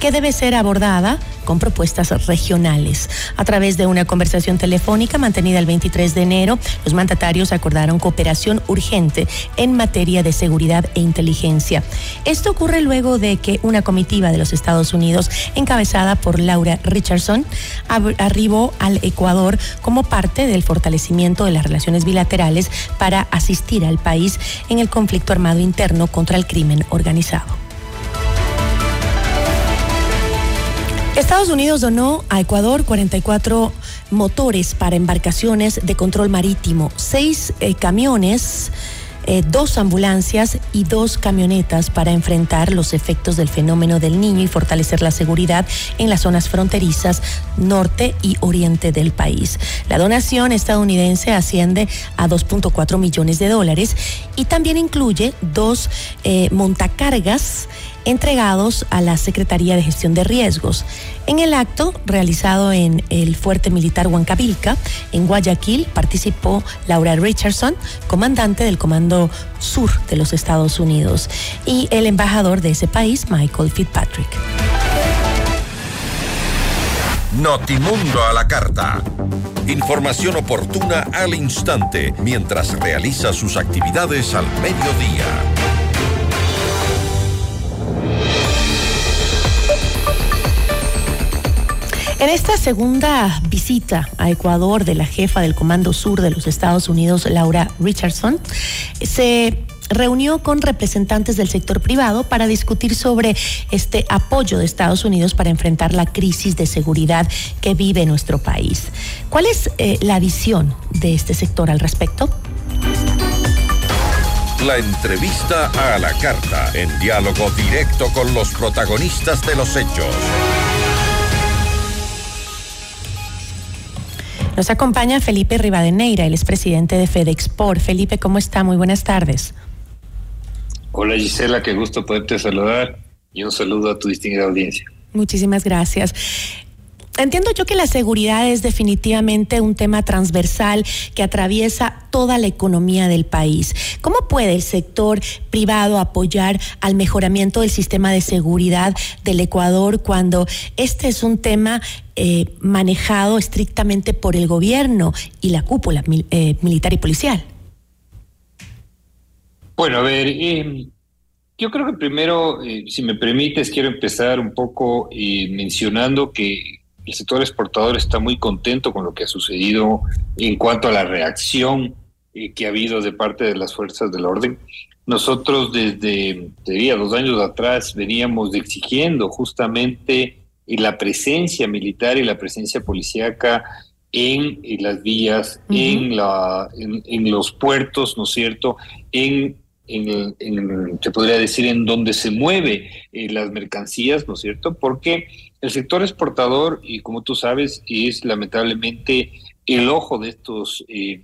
que debe ser abordada con propuestas regionales. A través de una conversación telefónica mantenida el 23 de enero, los mandatarios acordaron cooperación urgente en materia de seguridad e inteligencia. Esto ocurre luego de que una comitiva de los Estados Unidos, encabezada por Laura Richardson, arribó al Ecuador como parte del fortalecimiento de las relaciones bilaterales para asistir al país en el conflicto armado interno contra el crimen organizado. Estados Unidos donó a Ecuador 44 motores para embarcaciones de control marítimo, seis eh, camiones eh, dos ambulancias y dos camionetas para enfrentar los efectos del fenómeno del niño y fortalecer la seguridad en las zonas fronterizas norte y oriente del país. La donación estadounidense asciende a 2.4 millones de dólares y también incluye dos eh, montacargas entregados a la Secretaría de Gestión de Riesgos. En el acto realizado en el fuerte militar Huancavilca, en Guayaquil, participó Laura Richardson, comandante del Comando Sur de los Estados Unidos, y el embajador de ese país, Michael Fitzpatrick. Notimundo a la carta. Información oportuna al instante mientras realiza sus actividades al mediodía. En esta segunda visita a Ecuador de la jefa del Comando Sur de los Estados Unidos, Laura Richardson, se reunió con representantes del sector privado para discutir sobre este apoyo de Estados Unidos para enfrentar la crisis de seguridad que vive nuestro país. ¿Cuál es eh, la visión de este sector al respecto? La entrevista a la carta, en diálogo directo con los protagonistas de los hechos. Nos acompaña Felipe Rivadeneira, el es presidente de FedExport. Felipe, ¿cómo está? Muy buenas tardes. Hola Gisela, qué gusto poderte saludar y un saludo a tu distinguida audiencia. Muchísimas gracias. Entiendo yo que la seguridad es definitivamente un tema transversal que atraviesa toda la economía del país. ¿Cómo puede el sector privado apoyar al mejoramiento del sistema de seguridad del Ecuador cuando este es un tema eh, manejado estrictamente por el gobierno y la cúpula eh, militar y policial? Bueno, a ver, eh, yo creo que primero, si me permites, quiero empezar un poco mencionando que el sector exportador está muy contento con lo que ha sucedido en cuanto a la reacción eh, que ha habido de parte de las fuerzas del orden. Nosotros desde, diría, dos años atrás veníamos exigiendo justamente eh, la presencia militar y la presencia policíaca en, las vías, en, la, en, los puertos, ¿no es cierto?, en en, en, te podría decir, en donde se mueve eh, las mercancías, ¿no es cierto? Porque el sector exportador, y como tú sabes, es lamentablemente el ojo de estos eh,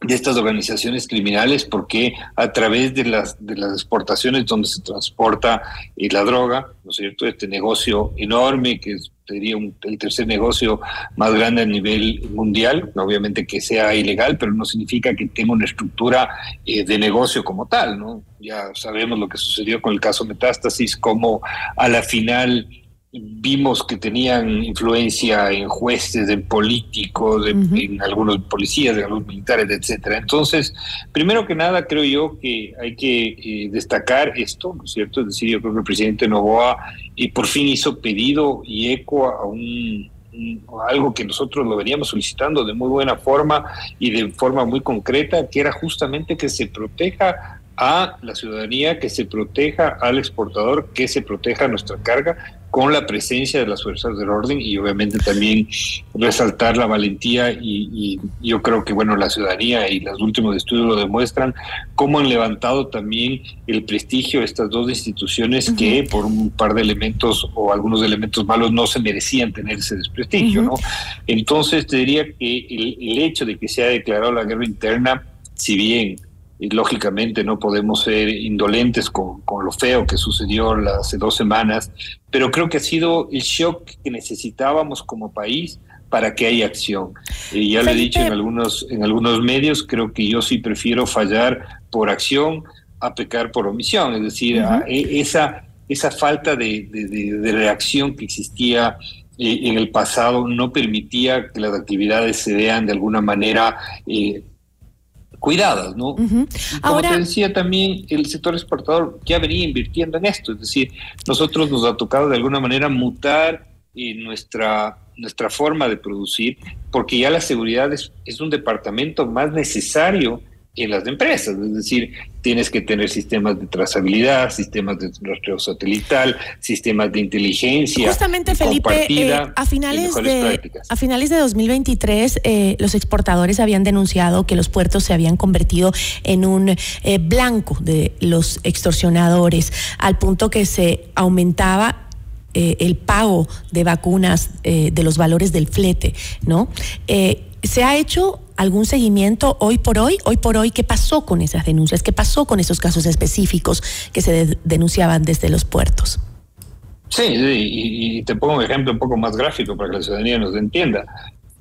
de estas organizaciones criminales porque a través de las de las exportaciones donde se transporta eh, la droga, ¿no es cierto? Este negocio enorme que sería el tercer negocio más grande a nivel mundial, obviamente que sea ilegal, pero no significa que tenga una estructura eh, de negocio como tal, ¿no? Ya sabemos lo que sucedió con el caso Metástasis, como a la final vimos que tenían influencia en jueces, en políticos, en, algunos policías, en algunos militares, etcétera. Entonces, primero que nada, creo yo que hay que eh, destacar esto, ¿no es cierto? Es decir, yo creo que el presidente Novoa y por fin hizo pedido y eco a un algo que nosotros lo veníamos solicitando de muy buena forma y de forma muy concreta, que era justamente que se proteja a la ciudadanía, que se proteja al exportador, que se proteja nuestra carga, con la presencia de las fuerzas del orden y obviamente también resaltar la valentía y, yo creo que bueno la ciudadanía y los últimos estudios lo demuestran cómo han levantado también el prestigio de estas dos instituciones que por un par de elementos o algunos elementos malos no se merecían tener ese desprestigio, ¿no? Entonces te diría que el, el hecho de que se ha declarado la guerra interna, si bien y lógicamente no podemos ser indolentes con, lo feo que sucedió hace dos semanas, pero creo que ha sido el shock que necesitábamos como país para que haya acción. Y ya lo he dicho en algunos, en algunos medios, creo que yo sí prefiero fallar por acción a pecar por omisión, es decir, e, esa, esa falta de, reacción que existía eh, en el pasado no permitía que las actividades se vean de alguna manera eh, cuidadas, ¿no? Como te decía también, el sector exportador ya venía invirtiendo en esto, es decir, nosotros nos ha tocado de alguna manera mutar en nuestra, nuestra forma de producir, porque ya la seguridad es, es un departamento más necesario en las empresas, es decir, tienes que tener sistemas de trazabilidad, sistemas de rastreo satelital, sistemas de inteligencia. Justamente, Felipe, eh, a, finales de, a finales de 2023, eh, los exportadores habían denunciado que los puertos se habían convertido en un eh, blanco de los extorsionadores, al punto que se aumentaba el pago de vacunas de los valores del flete, ¿no? ¿Se ha hecho algún seguimiento hoy por hoy? Hoy por hoy, ¿qué pasó con esas denuncias? ¿Qué pasó con esos casos específicos que se denunciaban desde los puertos? Sí, y, te pongo un ejemplo un poco más gráfico para que la ciudadanía nos entienda.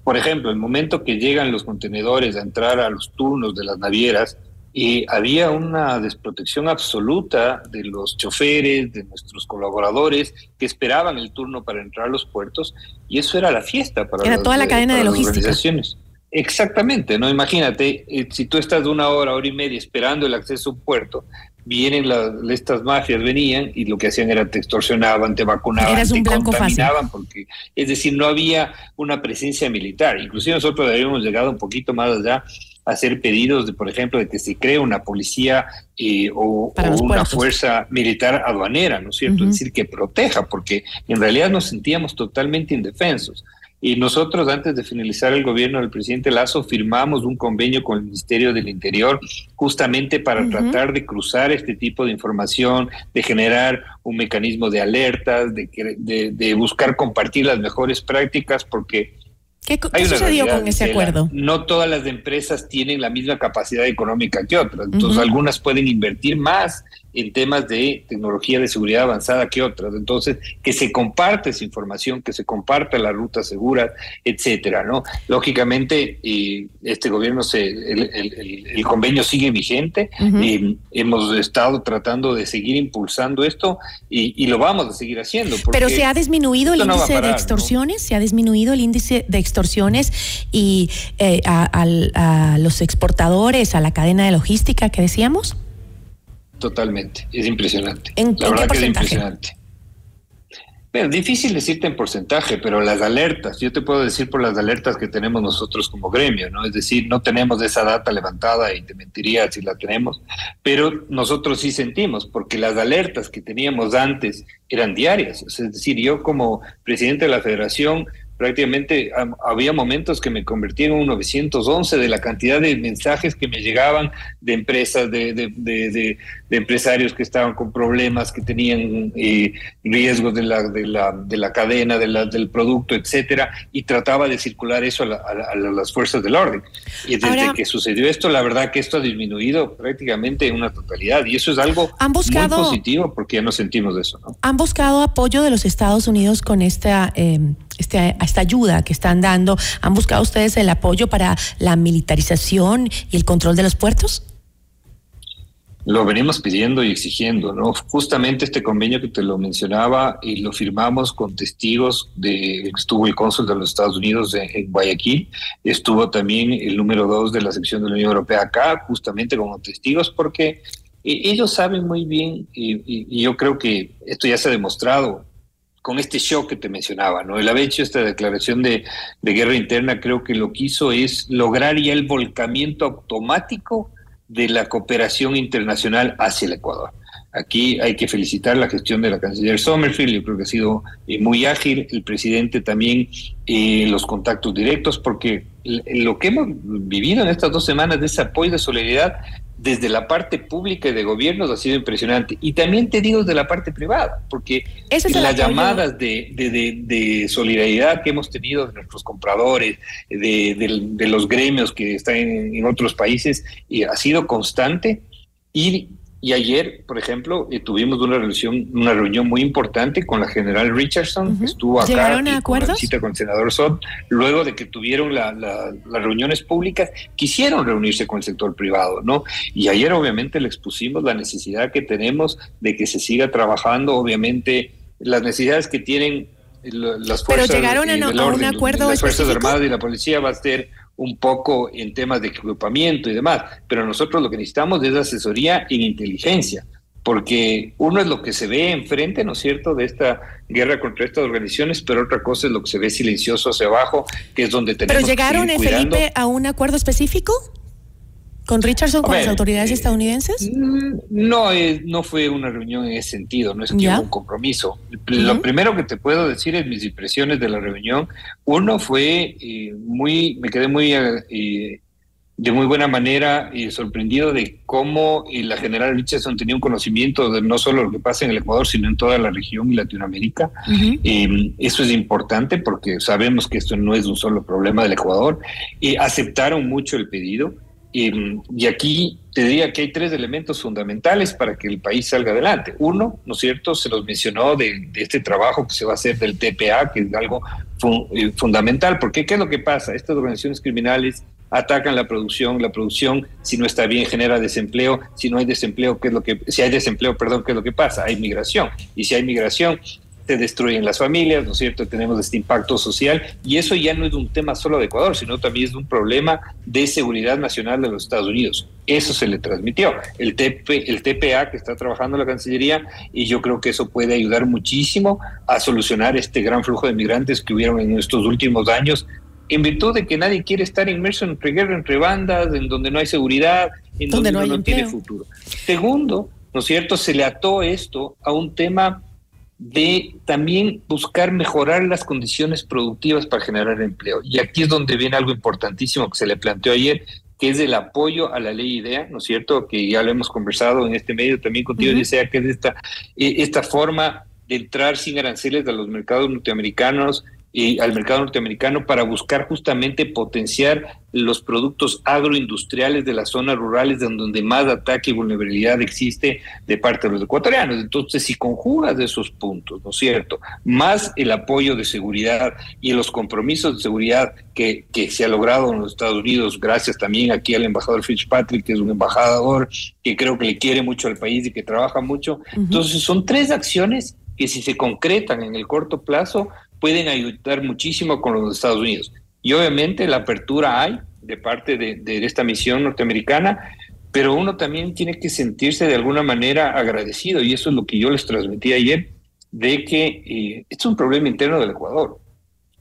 Por ejemplo, el momento que llegan los contenedores a entrar a los turnos de las navieras, y había una desprotección absoluta de los choferes, de nuestros colaboradores que esperaban el turno para entrar a los puertos y eso era la fiesta para era toda la cadena de logística. Exactamente, ¿no? Imagínate, eh, si tú estás de una hora, hora y media esperando el acceso a un puerto, vienen estas mafias, venían y lo que hacían era te extorsionaban, te vacunaban, te contaminaban, porque, es decir, no había una presencia militar. Inclusive nosotros habíamos llegado un poquito más allá hacer pedidos de, por ejemplo, de que se cree una policía eh, o, una fuerza militar aduanera, ¿no es cierto? Es decir, que proteja, porque en realidad nos sentíamos totalmente indefensos. Y nosotros, antes de finalizar el gobierno del presidente Lazo, firmamos un convenio con el Ministerio del Interior justamente para tratar de cruzar este tipo de información, de generar un mecanismo de alertas, de, de, de buscar compartir las mejores prácticas, porque ¿Qué, sucedió con ese acuerdo? no todas las empresas tienen la misma capacidad económica que otras. Entonces, algunas pueden invertir más en temas de tecnología de seguridad avanzada que otras. Entonces, que se comparte esa información, que se comparte la ruta segura, etcétera, ¿no? Lógicamente, y este gobierno, se, el, convenio sigue vigente. y hemos estado tratando de seguir impulsando esto y, lo vamos a seguir haciendo. Pero se ha disminuido el índice de extorsiones, se ha disminuido el índice de extorsiones y eh, a los exportadores, a la cadena de logística que decíamos. Totalmente, es impresionante. ¿En, la verdad que es impresionante. Es difícil decirte en porcentaje, pero las alertas, yo te puedo decir por las alertas que tenemos nosotros como gremio, ¿no? Es decir, no tenemos esa data levantada y te mentiría si la tenemos, pero nosotros sí sentimos, porque las alertas que teníamos antes eran diarias. Es decir, yo como presidente de la federación prácticamente había momentos que me convertí en un 911 de la cantidad de mensajes que me llegaban de empresas, de, de, de, empresarios que estaban con problemas, que tenían eh, riesgos de la, de la, de la cadena, de la, del producto, etcétera, y trataba de circular eso a, las fuerzas del orden. Y desde que sucedió esto, la verdad que esto ha disminuido prácticamente en una totalidad, y eso es algo muy positivo porque ya nos sentimos de eso. ¿no? ¿Han buscado apoyo de los Estados Unidos con esta... Eh, este, esta ayuda que están dando? ¿Han buscado ustedes el apoyo para la militarización y el control de los puertos? Lo venimos pidiendo y exigiendo, ¿no? Justamente este convenio que te lo mencionaba y lo firmamos con testigos de, estuvo el cónsul de los Estados Unidos en, Guayaquil, estuvo también el número dos de la sección de la Unión Europea acá, justamente como testigos, porque eh, ellos saben muy bien, y yo creo que esto ya se ha demostrado, con este shock que te mencionaba, ¿no? El haber hecho esta declaración de, guerra interna creo que lo que hizo es lograr ya el volcamiento automático de la cooperación internacional hacia el Ecuador. Aquí hay que felicitar la gestión de la canciller Sommerfield, yo creo que ha sido eh, muy ágil, el presidente también, eh, los contactos directos, porque lo que hemos vivido en estas dos semanas de ese apoyo de solidaridad desde la parte pública y de gobiernos ha sido impresionante. Y también te digo de la parte privada, porque las llamadas de, de, solidaridad que hemos tenido de nuestros compradores, de, los gremios que están en, en otros países, y ha sido constante. Y y ayer, por ejemplo, eh, tuvimos una reunión, una reunión muy importante con la general Richardson, que estuvo acá ¿Llegaron a con con el senador Sot. Luego de que tuvieron las reuniones públicas, quisieron reunirse con el sector privado, ¿no? Y ayer, obviamente, le expusimos la necesidad que tenemos de que se siga trabajando, obviamente, las necesidades que tienen las fuerzas. Pero llegaron a, un acuerdo. Las Fuerzas Armadas y la policía va a ser un poco en temas de equipamiento y demás, pero nosotros lo que necesitamos es asesoría en inteligencia, porque uno es lo que se ve enfrente, ¿no es cierto?, de esta guerra contra estas organizaciones, pero otra cosa es lo que se ve silencioso hacia abajo, que es donde tenemos ¿Pero llegaron, que Felipe, a un acuerdo específico? ¿Con Richardson, con las autoridades eh, estadounidenses? No, es, no fue una reunión en ese sentido, no es que hubo un compromiso. Lo primero que te puedo decir es mis impresiones de la reunión. Uno fue eh, muy, me quedé muy eh, de muy buena manera eh, sorprendido de cómo eh, la general Richardson tenía un conocimiento de no solo lo que pasa en el Ecuador, sino en toda la región y Latinoamérica. Eh, eso es importante porque sabemos que esto no es un solo problema del Ecuador. Eh, aceptaron mucho el pedido. Y aquí te diría que hay tres elementos fundamentales para que el país salga adelante. Uno, ¿no es cierto? Se los mencionó de, este trabajo que se va a hacer del TPA, que es algo fu- eh, fundamental, porque ¿qué es lo que pasa? Estas organizaciones criminales atacan la producción, la producción si no está bien genera desempleo, si no hay desempleo, ¿qué es lo que si hay desempleo, perdón, qué es lo que pasa? Hay migración y si hay migración se destruyen las familias, ¿no es cierto? Tenemos este impacto social y eso ya no es un tema solo de Ecuador, sino también es un problema de seguridad nacional de los Estados Unidos. Eso se le transmitió. El, TP, el TPA que está trabajando la Cancillería y yo creo que eso puede ayudar muchísimo a solucionar este gran flujo de migrantes que hubieron en estos últimos años en virtud de que nadie quiere estar inmerso entre guerra, entre bandas, en donde no hay seguridad, en Donde donde, no tiene futuro. Segundo, ¿no es cierto? Se le ató esto a un tema de también buscar mejorar las condiciones productivas para generar empleo. Y aquí es donde viene algo importantísimo que se le planteó ayer, que es el apoyo a la ley IDEA, ¿no es cierto? Que ya lo hemos conversado en este medio también contigo, Ujú. Licea, que es esta, eh, esta forma de entrar sin aranceles a los mercados norteamericanos y al mercado norteamericano para buscar justamente potenciar los productos agroindustriales de las zonas rurales donde más ataque y vulnerabilidad existe de parte de los ecuatorianos. Entonces, si conjugas esos puntos, ¿no es cierto? Más el apoyo de seguridad y los compromisos de seguridad que, que se ha logrado en los Estados Unidos, gracias también aquí al embajador Fitzpatrick, que es un embajador que creo que le quiere mucho al país y que trabaja mucho. Entonces, son tres acciones que si se concretan en el corto plazo pueden ayudar muchísimo con los Estados Unidos. Y obviamente la apertura hay de parte de, esta misión norteamericana, pero uno también tiene que sentirse de alguna manera agradecido, y eso es lo que yo les transmití ayer, de que eh, es un problema interno del Ecuador.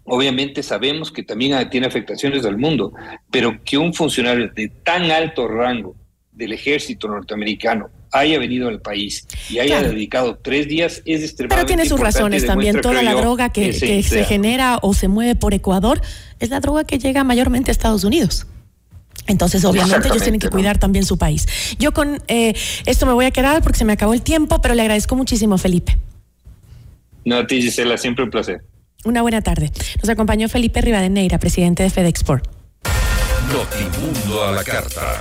Obviamente sabemos que también tiene afectaciones al mundo, pero que un funcionario de tan alto rango del ejército norteamericano haya venido al país y haya Claro. dedicado tres días es extremadamente Pero tiene sus razones también. Toda la droga que, se genera o se mueve por Ecuador es la droga que llega mayormente a Estados Unidos. Entonces, obviamente, ellos tienen que cuidar también su país. Yo con eh, esto me voy a quedar porque se me acabó el tiempo, pero le agradezco muchísimo, Felipe. No, a ti, Gisela, siempre un placer. Una buena tarde. Nos acompañó Felipe Rivadeneira, presidente de FedExport. Notimundo a la carta.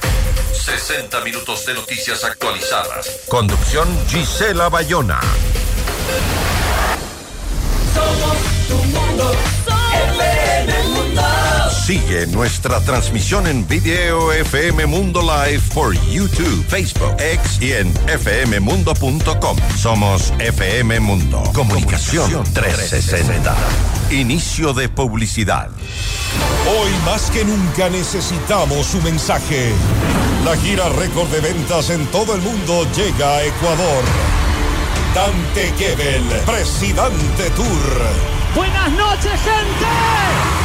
60 minutos de noticias actualizadas. Conducción Gisela Bayona. Sigue nuestra transmisión en video FM Mundo Live por YouTube, Facebook, X y en fmmundo.com. Somos FM Mundo. Comunicación 360. Inicio de publicidad. Hoy más que nunca necesitamos su mensaje. La gira récord de ventas en todo el mundo llega a Ecuador. Dante Gebel, Presidente Tour. Buenas noches, gente.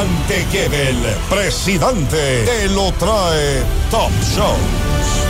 Dante Gebel, presidente, te lo trae Top Show.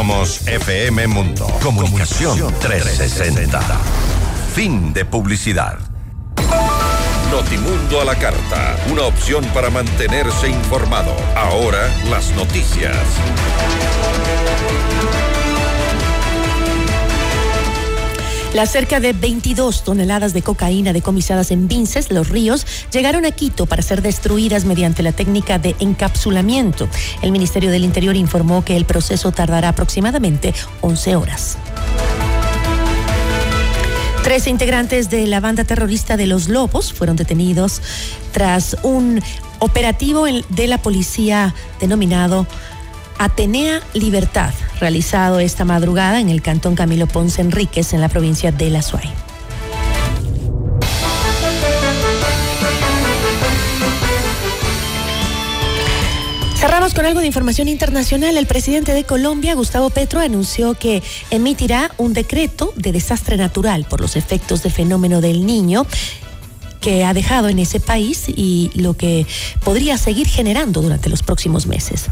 Somos FM Mundo. Comunicación 360. Fin de publicidad. Notimundo a la carta, una opción para mantenerse informado. Ahora las noticias. Las cerca de 22 toneladas de cocaína decomisadas en Vinces, Los Ríos, llegaron a Quito para ser destruidas mediante la técnica de encapsulamiento. El Ministerio del Interior informó que el proceso tardará aproximadamente 11 horas. Tres integrantes de la banda terrorista de Los Lobos fueron detenidos tras un operativo de la policía denominado Atenea Libertad, realizado esta madrugada en el cantón Camilo Ponce Enríquez, en la provincia de La Suay. Cerramos con algo de información internacional. El presidente de Colombia, Gustavo Petro, anunció que emitirá un decreto de desastre natural por los efectos del fenómeno del niño que ha dejado en ese país y lo que podría seguir generando durante los próximos meses.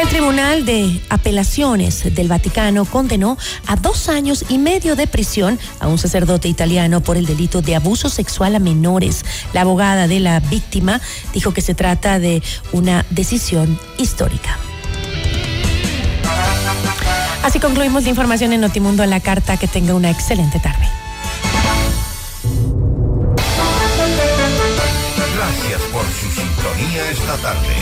El Tribunal de Apelaciones del Vaticano condenó a dos años y medio de prisión a un sacerdote italiano por el delito de abuso sexual a menores. La abogada de la víctima dijo que se trata de una decisión histórica. Así concluimos la información en Notimundo a la carta. Que tenga una excelente tarde. esta tarde.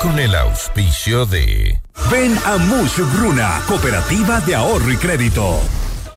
Con el auspicio de Ven a Mush Bruna, Cooperativa de Ahorro y Crédito.